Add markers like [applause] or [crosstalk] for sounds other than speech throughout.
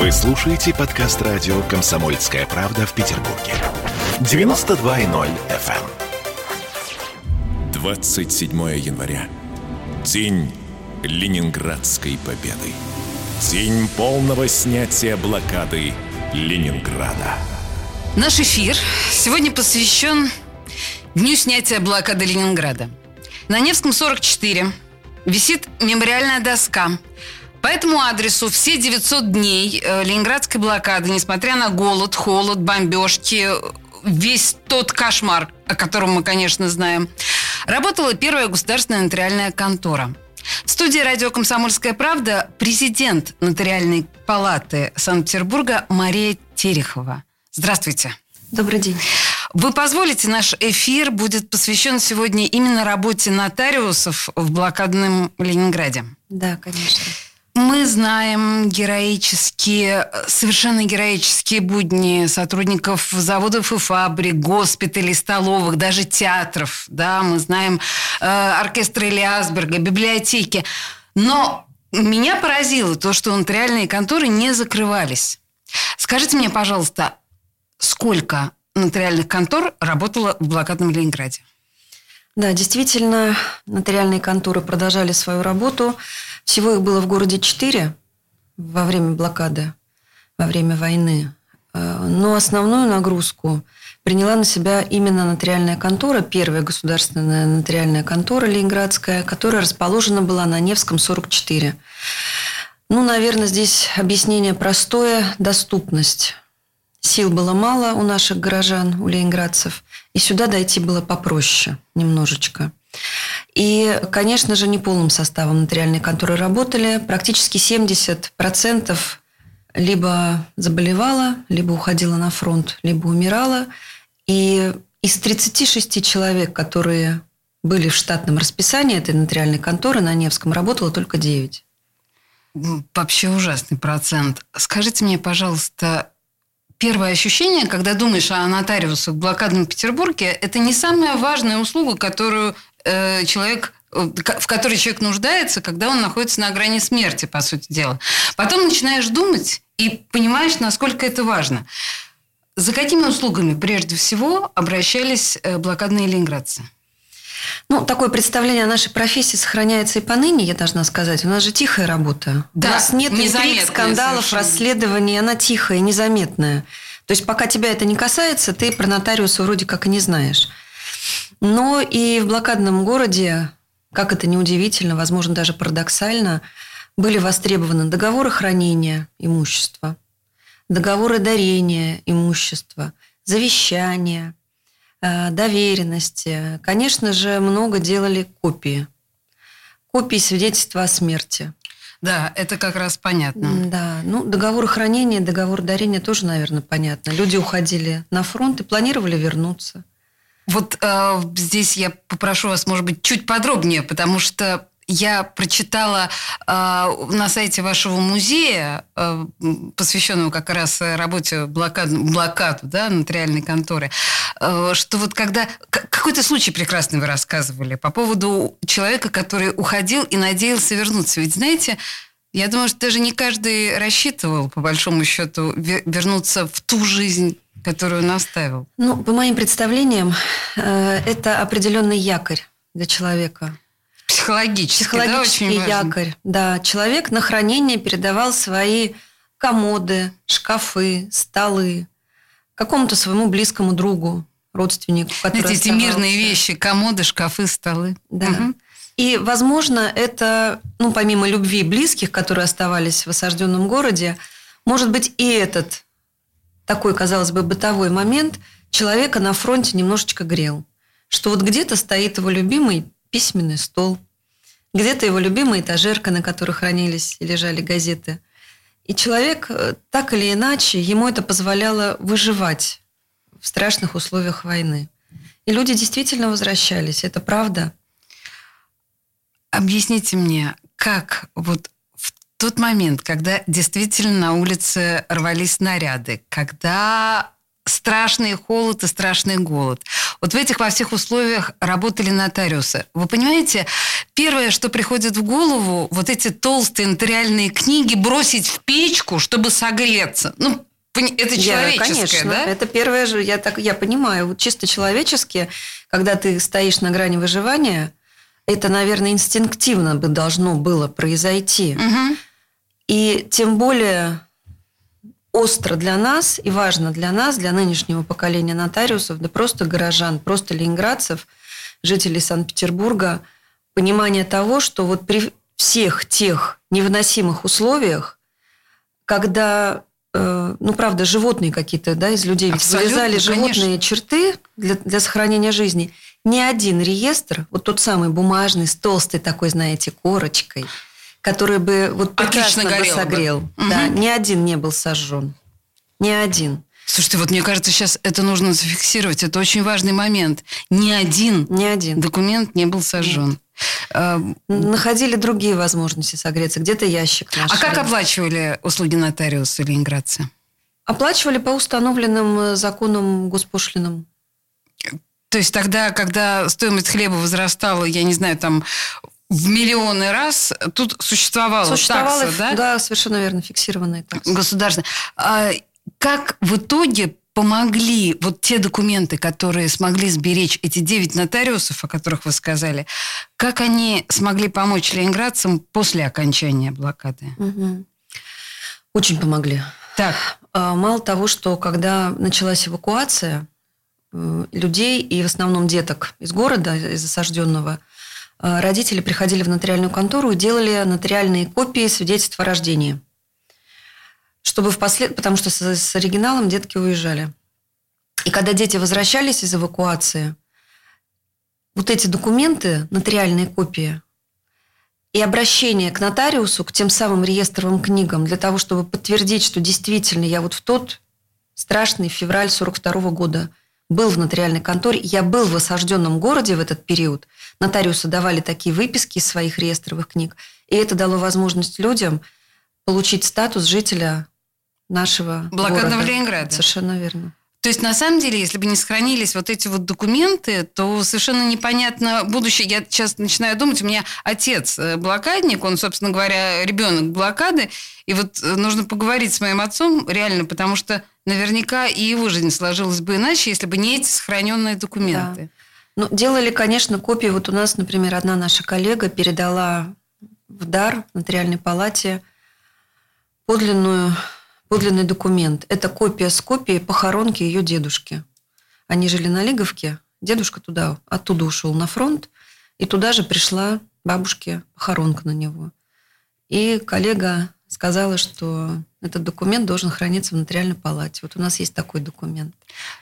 Вы слушаете подкаст радио «Комсомольская правда» в Петербурге. 92.0 FM. 27 января. День Ленинградской победы. День полного снятия блокады Ленинграда. Наш эфир сегодня посвящен Дню снятия блокады Ленинграда. На Невском 44 висит мемориальная доска. По этому адресу все 900 дней э, ленинградской блокады, несмотря на голод, холод, бомбежки, весь тот кошмар, о котором мы, конечно, знаем, работала первая государственная нотариальная контора. В студии радио «Комсомольская правда» президент Нотариальной палаты Санкт-Петербурга Мария Терехова. Здравствуйте. Добрый день. Вы позволите, наш эфир будет посвящен сегодня именно работе нотариусов в блокадном Ленинграде? Да, конечно. Мы знаем героические, совершенно героические будни сотрудников заводов и фабрик, госпиталей, столовых, даже театров. Да, мы знаем э, оркестр Элиасберга, библиотеки. Но меня поразило то, что нотариальные конторы не закрывались. Скажите мне, пожалуйста, сколько нотариальных контор работало в блокадном Ленинграде? Да, действительно, нотариальные конторы продолжали свою работу. Всего их было в городе четыре во время блокады, во время войны. Э, но основную нагрузку приняла на себя именно нотариальная контора, первая государственная нотариальная контора ленинградская, которая расположена была на Невском 44. Ну, наверное, здесь объяснение простое – доступность. Сил было мало у наших горожан, у ленинградцев, и сюда дойти было попроще немножечко. И, конечно же, не полным составом нотариальной конторы работали. Практически 70% либо заболевала, либо уходила на фронт, либо умирала. И из 36 человек, которые были в штатном расписании этой нотариальной конторы на Невском, работало только 9. Вообще ужасный процент. Скажите мне, пожалуйста, первое ощущение, когда думаешь о нотариусах в блокадном Петербурге, это не самая важная услуга, которую э, человек э, в которой человек нуждается, когда он находится на грани смерти, по сути дела. Потом начинаешь думать и понимаешь, насколько это важно. За какими услугами прежде всего обращались э, блокадные ленинградцы? Ну, такое представление о нашей профессии сохраняется и поныне, я должна сказать. У нас же тихая работа. Да, У нас нет интриг, скандалов, совершенно. расследований. Она тихая, незаметная. То есть, пока тебя это не касается, ты про нотариуса вроде как и не знаешь. Но и в блокадном городе, как это неудивительно, возможно, даже парадоксально, были востребованы договоры хранения имущества, договоры дарения имущества, завещания – Э, доверенности. Конечно же, много делали копии. Копии свидетельства о смерти. Да, это как раз понятно. Да, ну договор хранения, договор дарения тоже, наверное, понятно. Люди уходили на фронт и планировали вернуться. Вот э, здесь я попрошу вас, может быть, чуть подробнее, потому что я прочитала э, на сайте вашего музея, э, посвященного как раз работе блокад, блокаду, да, нотариальной конторы, э, что вот когда... Какой-то случай прекрасный вы рассказывали по поводу человека, который уходил и надеялся вернуться. Ведь, знаете, я думаю, что даже не каждый рассчитывал, по большому счету, вернуться в ту жизнь, которую он оставил. Ну, по моим представлениям, э, это определенный якорь для человека. Психологический, Психологический да, якорь. Да, человек на хранение передавал свои комоды, шкафы, столы какому-то своему близкому другу, родственнику, Знаете, эти мирные вещи, комоды, шкафы, столы. Да. Угу. И, возможно, это, ну, помимо любви близких, которые оставались в осажденном городе, может быть, и этот такой, казалось бы, бытовой момент человека на фронте немножечко грел. Что вот где-то стоит его любимый письменный стол, где-то его любимая этажерка, на которой хранились и лежали газеты. И человек, э, так или иначе, ему это позволяло выживать в страшных условиях войны. И люди действительно возвращались, это правда. Объясните мне, как вот тот момент, когда действительно на улице рвались снаряды, когда страшный холод и страшный голод. Вот в этих во всех условиях работали нотариусы. Вы понимаете, первое, что приходит в голову, вот эти толстые нотариальные книги бросить в печку, чтобы согреться. Ну, это человеческое, я, конечно, да? Это первое же, я так, я понимаю, вот чисто человечески, когда ты стоишь на грани выживания, это, наверное, инстинктивно бы должно было произойти. Угу. И тем более остро для нас и важно для нас, для нынешнего поколения нотариусов, да просто горожан, просто ленинградцев, жителей Санкт-Петербурга, понимание того, что вот при всех тех невыносимых условиях, когда, э, ну, правда, животные какие-то, да, из людей ведь вылезали животные черты для, для сохранения жизни, ни один реестр, вот тот самый бумажный, с толстой такой, знаете, корочкой – который бы вот прекрасно бы согрел. Бы. Да, угу. ни один не был сожжен. Ни один. Слушайте, вот мне кажется, сейчас это нужно зафиксировать. Это очень важный момент. Ни один, Ни один. документ не был сожжен. А, находили другие возможности согреться. Где-то ящик нашли. А как оплачивали услуги нотариуса ленинградцы? Оплачивали по установленным э, законам госпошлинам. То есть тогда, когда стоимость хлеба возрастала, я не знаю, там в миллионы раз тут существовала, существовала такса, да? Да, совершенно верно, фиксированная такса. Государственная. А как в итоге помогли вот те документы, которые смогли сберечь эти девять нотариусов, о которых вы сказали, как они смогли помочь ленинградцам после окончания блокады? Угу. Очень помогли. Так. А, мало того, что когда началась эвакуация э, людей и в основном деток из города, из осажденного, родители приходили в нотариальную контору и делали нотариальные копии свидетельства о рождении. Чтобы впослед... Потому что с, с оригиналом детки уезжали. И когда дети возвращались из эвакуации, вот эти документы, нотариальные копии, и обращение к нотариусу, к тем самым реестровым книгам, для того, чтобы подтвердить, что действительно я вот в тот страшный февраль 42 года был в нотариальной конторе, я был в осажденном городе в этот период. Нотариусы давали такие выписки из своих реестровых книг, и это дало возможность людям получить статус жителя нашего Блокадного города. Ленинграда. Совершенно верно. То есть, на самом деле, если бы не сохранились вот эти вот документы, то совершенно непонятно будущее. Я сейчас начинаю думать, у меня отец э, блокадник, он, собственно говоря, ребенок блокады, и вот э, нужно поговорить с моим отцом реально, потому что наверняка и его жизнь сложилась бы иначе, если бы не эти сохраненные документы. Да. Ну, делали, конечно, копии. Вот у нас, например, одна наша коллега передала в дар нотариальной палате подлинную подлинный документ. Это копия с копией похоронки ее дедушки. Они жили на Лиговке, дедушка туда, оттуда ушел на фронт, и туда же пришла бабушке похоронка на него. И коллега сказала, что этот документ должен храниться в нотариальной палате. Вот у нас есть такой документ.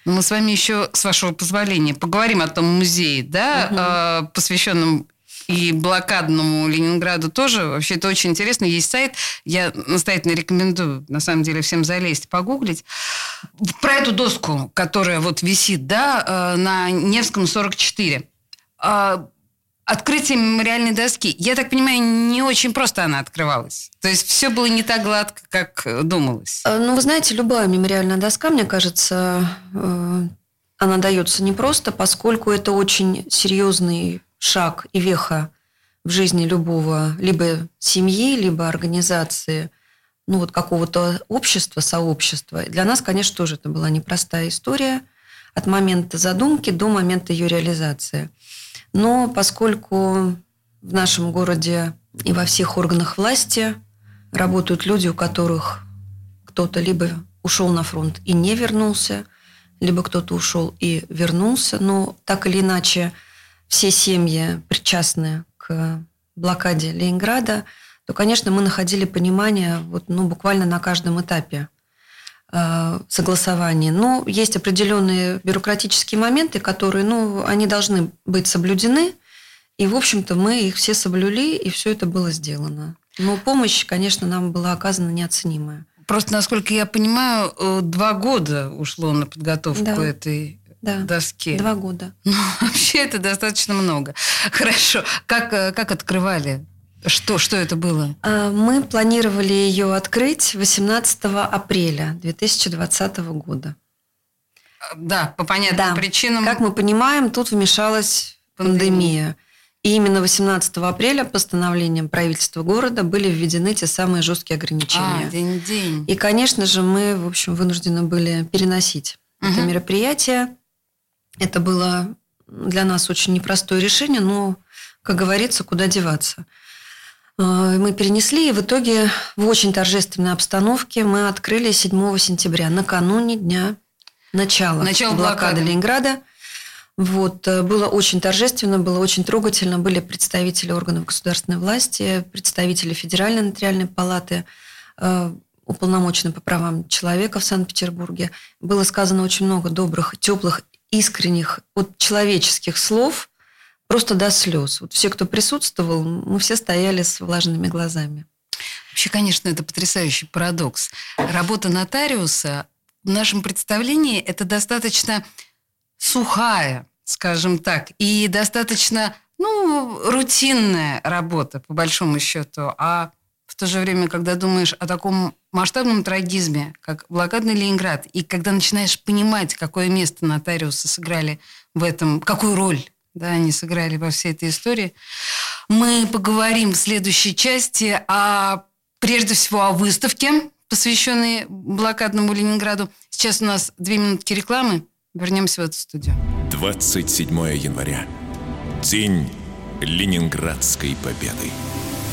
Но мы с вами еще, с вашего позволения, поговорим о том музее, да, угу. посвященном и блокадному Ленинграду тоже. Вообще это очень интересно. Есть сайт, я настоятельно рекомендую, на самом деле, всем залезть, погуглить. Про эту доску, которая вот висит, да, э, на Невском 44. А, открытие мемориальной доски. Я так понимаю, не очень просто она открывалась. То есть все было не так гладко, как думалось. Э, ну, вы знаете, любая мемориальная доска, мне кажется, э, она дается непросто, поскольку это очень серьезный шаг и веха в жизни любого либо семьи, либо организации, ну вот какого-то общества, сообщества. Для нас, конечно, тоже это была непростая история от момента задумки до момента ее реализации. Но поскольку в нашем городе и во всех органах власти работают люди, у которых кто-то либо ушел на фронт и не вернулся, либо кто-то ушел и вернулся, но так или иначе – все семьи причастные к блокаде Ленинграда, то, конечно, мы находили понимание вот, ну, буквально на каждом этапе э, согласования. Но есть определенные бюрократические моменты, которые, ну, они должны быть соблюдены, и, в общем-то, мы их все соблюли, и все это было сделано. Но помощь, конечно, нам была оказана неоценимая. Просто, насколько я понимаю, э, два года ушло на подготовку да. этой да. доске. Два года. [laughs] Ну, вообще это достаточно много. Хорошо. Как, э, как открывали? Что, что это было? А, мы планировали ее открыть 18 апреля 2020 года. Да, по понятным Да. причинам. Как мы понимаем, тут вмешалась Пандемия. пандемия. И именно 18 апреля постановлением правительства города были введены те самые жесткие А, ограничения. день-день. И, конечно же, мы, в общем, вынуждены были переносить это Мгм. мероприятие. Это было для нас очень непростое решение, но, как говорится, куда деваться. Э, Мы перенесли, и в итоге в очень торжественной обстановке мы открыли 7 сентября, накануне дня начала, Начала блокады блокады. Ленинграда. Вот, э, было очень торжественно, было очень трогательно. Были представители органов государственной власти, представители Федеральной нотариальной палаты, э, уполномоченный по правам человека в Санкт-Петербурге. Было сказано очень много добрых, теплых, искренних, вот человеческих слов, просто до слез. Вот все, кто присутствовал, мы все стояли с влажными глазами. Вообще, конечно, это потрясающий парадокс. Работа нотариуса в нашем представлении это достаточно сухая, скажем так, и достаточно, ну, рутинная работа, по большому счету. А то же время, когда думаешь о таком масштабном трагизме, как блокадный Ленинград, и когда начинаешь понимать, какое место нотариусы сыграли в этом, какую роль да, они сыграли во всей этой истории, мы поговорим в следующей части о, прежде всего, о выставке, посвященной блокадному Ленинграду. Сейчас у нас две минутки рекламы. Вернемся в эту студию. 27 января. День Ленинградской победы.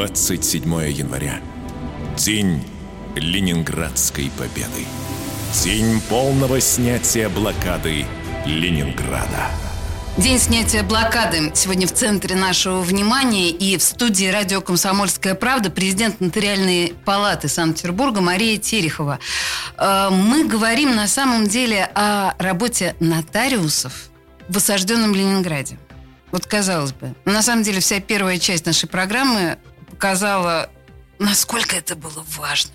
27 января. День Ленинградской победы. День полного снятия блокады Ленинграда. День снятия блокады сегодня в центре нашего внимания и в студии радио «Комсомольская правда» президент Нотариальной палаты Санкт-Петербурга Мария Терехова. Э, Мы говорим на самом деле о работе нотариусов в осажденном Ленинграде. Вот казалось бы, на самом деле вся первая часть нашей программы показала, насколько это было важно.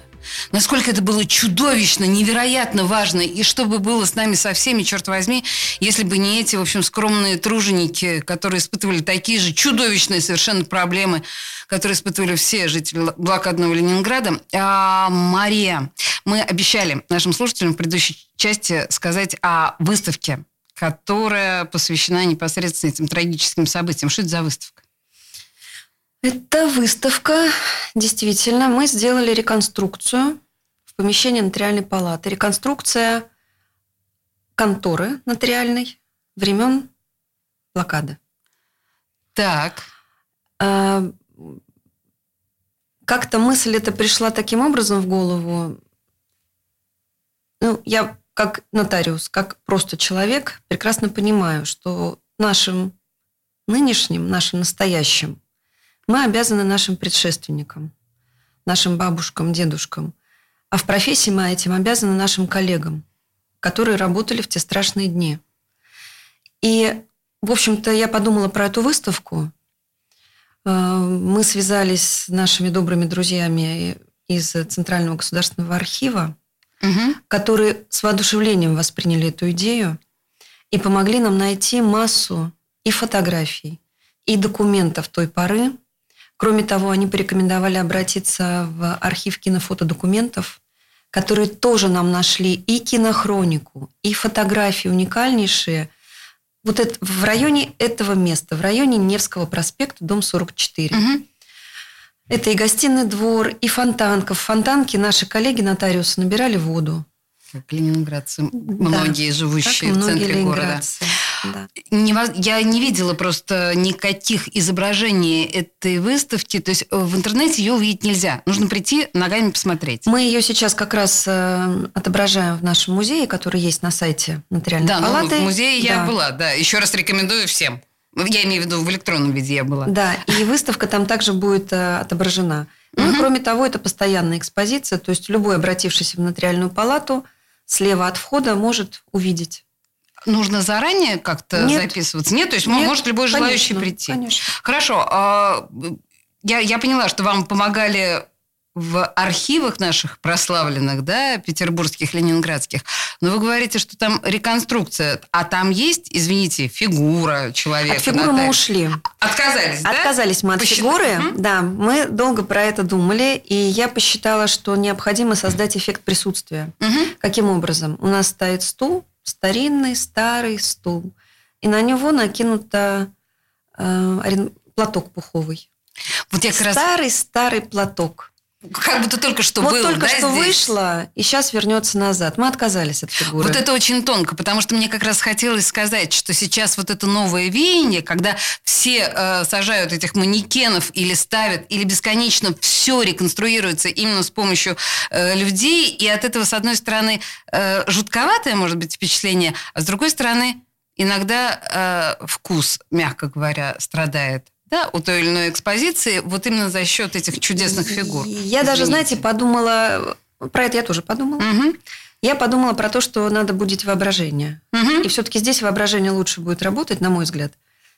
Насколько это было чудовищно, невероятно важно, и что бы было с нами со всеми, черт возьми, если бы не эти, в общем, скромные труженики, которые испытывали такие же чудовищные совершенно проблемы, которые испытывали все жители блокадного Ленинграда. А, Мария, мы обещали нашим слушателям в предыдущей части сказать о выставке, которая посвящена непосредственно этим трагическим событиям. Что это за выставка? Это выставка. Действительно, мы сделали реконструкцию в помещении нотариальной палаты. Реконструкция конторы нотариальной времен блокады. Так, А, Как-то мысль эта пришла таким образом в голову. Ну, я как нотариус, как просто человек, прекрасно понимаю, что нашим нынешним, нашим настоящим, мы обязаны нашим предшественникам, нашим бабушкам, дедушкам. А в профессии мы этим обязаны нашим коллегам, которые работали в те страшные дни. И, в общем-то, я подумала про эту выставку. Э, Мы связались с нашими добрыми друзьями из Центрального государственного архива, Мгм. которые с воодушевлением восприняли эту идею и помогли нам найти массу и фотографий, и документов той поры. Кроме того, они порекомендовали обратиться в архив кинофотодокументов, которые тоже нам нашли и кинохронику, и фотографии уникальнейшие. Вот это, в районе этого места, в районе Невского проспекта, дом 44. Мгм. Это и гостиный двор, и фонтанка. В фонтанке наши коллеги-нотариусы набирали воду. Как ленинградцы, многие Да, живущие как в центре города. Да. Я не видела просто никаких изображений этой выставки. То есть э, в интернете ее увидеть нельзя. Нужно прийти, ногами посмотреть. Мы ее сейчас как раз э, отображаем в нашем музее, который есть на сайте нотариальной Да, ну, палаты. в музее я Да. была, да. Еще раз рекомендую всем. Я имею в виду, в электронном виде я была. Да, и выставка там также будет э, отображена. Ну и кроме того, это постоянная экспозиция, то есть любой обратившийся в нотариальную палату слева от входа может увидеть. Нужно заранее как-то записываться? Нет, то есть Нет, может любой желающий конечно, прийти. конечно. Хорошо. а, Я, я поняла, что вам помогали в архивах наших прославленных, да, петербургских, ленинградских. Но вы говорите, что там реконструкция. А там есть, извините, фигура человека? От фигуры мы ушли. Отказались, да? Отказались мы от Посчитали? фигуры. Мгм. Да, мы долго про это думали, и я посчитала, что необходимо создать эффект присутствия. Мгм. Каким образом? У нас стоит стул, старинный, старый стул, и на него накинута э, платок пуховый. Вот я как раз Старый-старый платок. Как будто только что вот был, только да, что здесь? вышло, и сейчас вернется назад. Мы отказались от фигуры. Вот это очень тонко, потому что мне как раз хотелось сказать, что сейчас вот это новое веяние, когда все э, сажают этих манекенов или ставят, или бесконечно все реконструируется именно с помощью э, людей, и от этого, с одной стороны, э, жутковатое может быть впечатление, а с другой стороны, иногда э, вкус, мягко говоря, страдает. Да, у той или иной экспозиции, вот именно за счет этих чудесных фигур. Я даже, Извините. знаете, подумала... Про это я тоже подумала. Мгм. Я подумала про то, что надо будить воображение. Мгм. И все-таки здесь воображение лучше будет работать, на мой взгляд,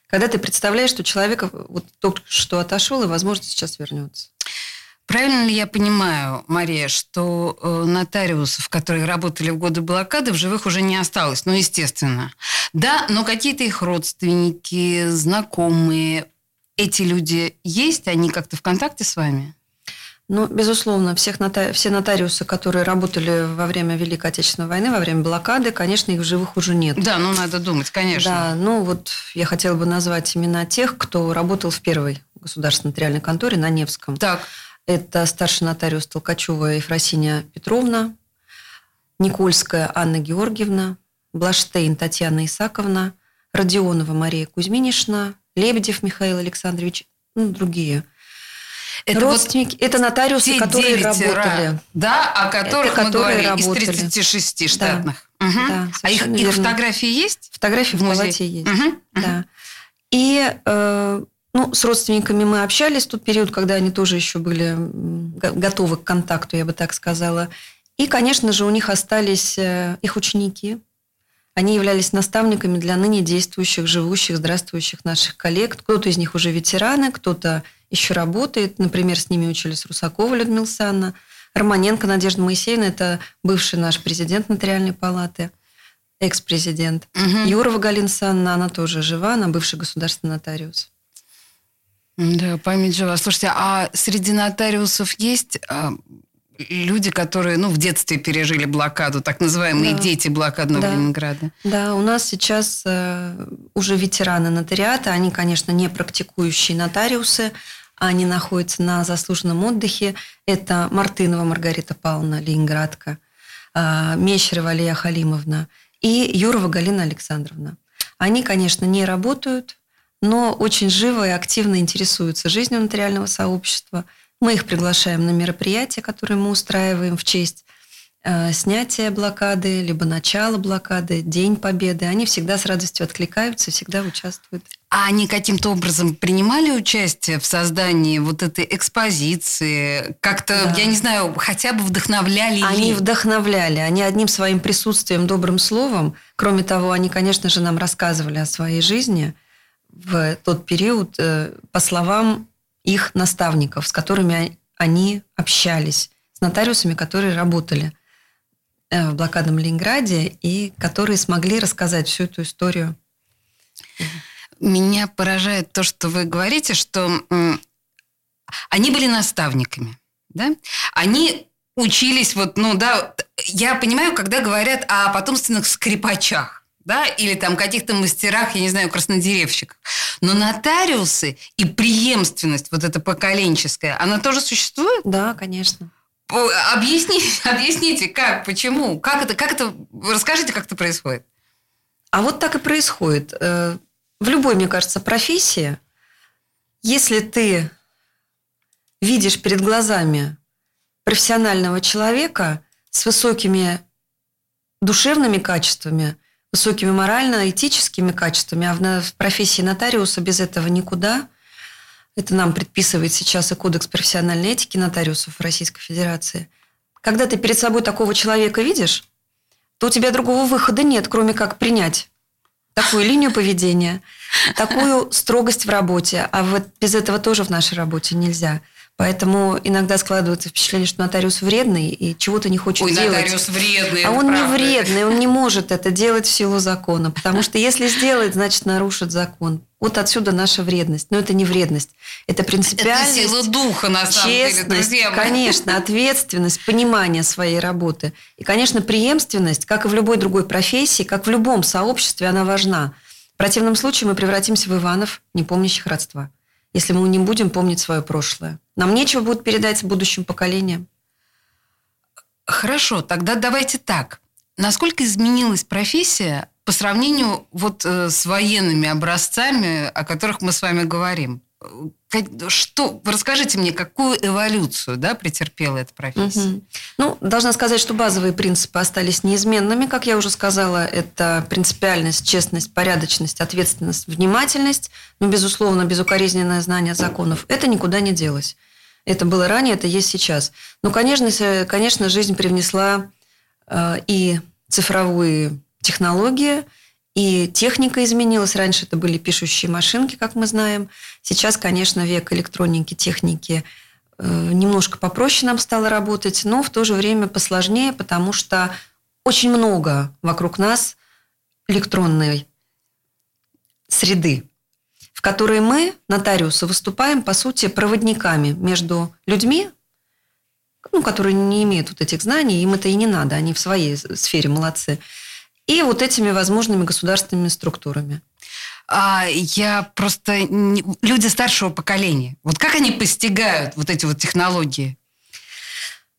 когда ты представляешь, что человек вот только что отошел и, возможно, сейчас вернется. Правильно ли я понимаю, Мария, что э, нотариусов, которые работали в годы блокады, в живых уже не осталось? Ну, естественно. Да, но какие-то их родственники, знакомые, эти люди есть? Они как-то в контакте с вами? Ну, безусловно, всех нота- все нотариусы, которые работали во время Великой Отечественной войны, во время блокады, конечно, их в живых уже нет. Да, ну, надо думать, конечно. Да, ну вот я хотела бы назвать имена тех, кто работал в первой государственной нотариальной конторе на Невском. Так, Это старший нотариус Толкачева Ефросиния Петровна, Никольская Анна Георгиевна, Блаштейн Татьяна Исаковна, Родионова Мария Кузьминишна, Лебедев Михаил Александрович, ну, другие. это вот Родственники, это нотариусы, те которые работали. да, о которых Это мы которые говорили, работали. из 36 Да. штатных. Мгм. Да, а их, их фотографии есть? Фотографии в, В палате есть. Мгм. Да. И э, ну, с родственниками мы общались в тот период, когда они тоже еще были готовы к контакту, я бы так сказала. И, конечно же, у них остались э, их ученики. Они являлись наставниками для ныне действующих, живущих, здравствующих наших коллег. Кто-то из них уже ветераны, кто-то еще работает. Например, с ними учились Русакова Людмила Санна, Романенко Надежда Моисеевна, это бывший наш президент Нотариальной палаты, экс-президент. Мгм. Юрова Галина Санна, она тоже жива, она бывший государственный нотариус. Да, память жива. Слушайте, а среди нотариусов есть а, люди, которые, ну, в детстве пережили блокаду, так называемые Да. дети блокадного Да. Ленинграда? Да, у нас сейчас э, уже ветераны нотариата, они, конечно, не практикующие нотариусы, они находятся на заслуженном отдыхе. Это Мартынова Маргарита Павловна, Ленинградка, э, Мещерева Алия Халимовна и Юрова Галина Александровна. Они, конечно, не работают, но очень живо и активно интересуются жизнью нотариального сообщества. Мы их приглашаем на мероприятия, которые мы устраиваем в честь э, снятия блокады, либо начала блокады, День Победы. Они всегда с радостью откликаются, всегда участвуют. А они каким-то образом принимали участие в создании вот этой экспозиции? Как-то, Да. я не знаю, хотя бы вдохновляли Они ли? вдохновляли, они одним своим присутствием, добрым словом. Кроме того, они, конечно же, нам рассказывали о своей жизни в тот период, э, по словам их наставников, с которыми они общались, с нотариусами, которые работали э, в блокадном Ленинграде и которые смогли рассказать всю эту историю. Меня поражает то, что вы говорите, что они были наставниками, да? Они учились вот, ну да, я понимаю, когда говорят о потомственных скрипачах, да, или там каких-то мастерах, я не знаю, краснодеревщиках. Но нотариусы и преемственность вот эта поколенческая, она тоже существует? Да, конечно. Объясните, [laughs] объясните, как, почему, как это, как это, расскажите, как это происходит. А вот так и происходит. Э, В любой, мне кажется, профессии, если ты видишь перед глазами профессионального человека с высокими душевными качествами, высокими морально-этическими качествами, а в, в профессии нотариуса без этого никуда. Это нам предписывает сейчас и Кодекс профессиональной этики нотариусов Российской Федерации. Когда ты перед собой такого человека видишь, то у тебя другого выхода нет, кроме как принять такую линию поведения, такую строгость в работе. А вот без этого тоже в нашей работе нельзя. Поэтому иногда складывается впечатление, что нотариус вредный и чего-то не хочет Ой, делать. нотариус вредный. А это он не правда. вредный, он не может это делать в силу закона. Потому что если сделает, значит нарушит закон. Вот отсюда наша вредность. Но это не вредность. Это Это принципиальность. сила духа, на самом деле, Честность, друзья мои. конечно, ответственность, понимание своей работы. И, конечно, преемственность, как и в любой другой профессии, как в любом сообществе, она важна. В противном случае мы превратимся в Иванов, не помнящих родства, если мы не будем помнить свое прошлое. Нам нечего будет передать будущим поколениям. Хорошо, тогда давайте так. Насколько изменилась профессия по сравнению вот э, с военными образцами, о которых мы с вами говорим? Что, расскажите мне, какую эволюцию да, претерпела эта профессия? Мгм. Ну, должна сказать, что базовые принципы остались неизменными. Как я уже сказала, это принципиальность, честность, порядочность, ответственность, внимательность, но, безусловно, безукоризненное знание законов. Это никуда не делось. Это было ранее, это есть сейчас. Но, конечно, с- конечно жизнь привнесла э, и цифровые технологии, и техника изменилась. Раньше это были пишущие машинки, как мы знаем. Сейчас, конечно, век электроники, техники э, немножко попроще нам стало работать, но в то же время посложнее, потому что очень много вокруг нас электронной среды, в которой мы, нотариусы, выступаем, по сути, проводниками между людьми, ну, которые не имеют вот этих знаний, им это и не надо, они в своей сфере молодцы, и вот этими возможными государственными структурами. А я просто... не- Люди старшего поколения, вот как они постигают вот эти вот технологии?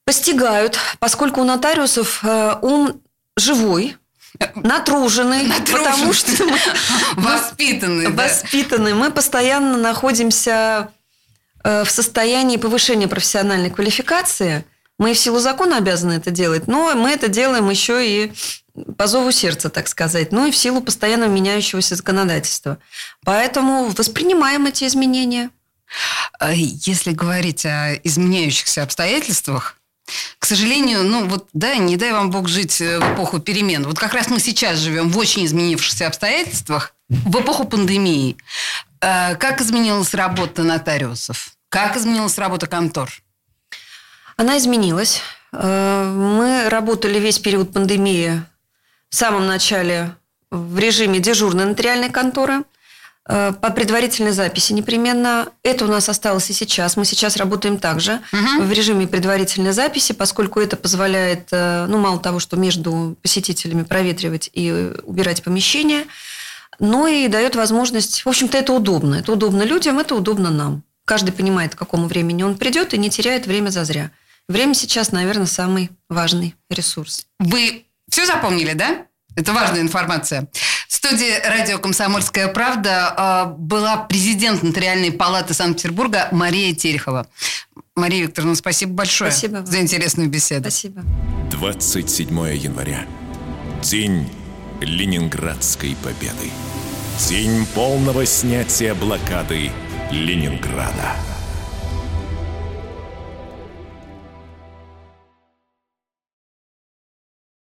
Постигают, поскольку у нотариусов э, ум живой, натруженный, Натруженный. потому что мы [laughs] Воспитанные, да. Мы постоянно находимся э, в состоянии повышения профессиональной квалификации. Мы в силу закона обязаны это делать, но мы это делаем еще и по зову сердца, так сказать, ну и в силу постоянно меняющегося законодательства. Поэтому воспринимаем эти изменения. А Если говорить о изменяющихся обстоятельствах, к сожалению, ну вот, да, не дай вам Бог жить э, в эпоху перемен. Вот как раз мы сейчас живем в очень изменившихся обстоятельствах, в эпоху пандемии. Э, Как изменилась работа нотариусов? Как изменилась работа контор? Она изменилась. Э, Мы работали весь период пандемии в самом начале в режиме дежурной нотариальной конторы э, по предварительной записи непременно. Это у нас осталось и сейчас. Мы сейчас работаем также в режиме предварительной записи, поскольку это позволяет, э, ну, мало того, что между посетителями проветривать и убирать помещение, но и дает возможность... В общем-то, это удобно. Это удобно людям, это удобно нам. Каждый понимает, к какому времени он придет и не теряет время зазря. Время сейчас, наверное, самый важный ресурс. Вы все запомнили, да? Это важная информация. В студии радио «Комсомольская правда» э, была президент Нотариальной палаты Санкт-Петербурга Мария Терехова. Мария Викторовна, спасибо большое Спасибо вам. за интересную беседу. Спасибо. 27 января. День Ленинградской победы. День полного снятия блокады Ленинграда.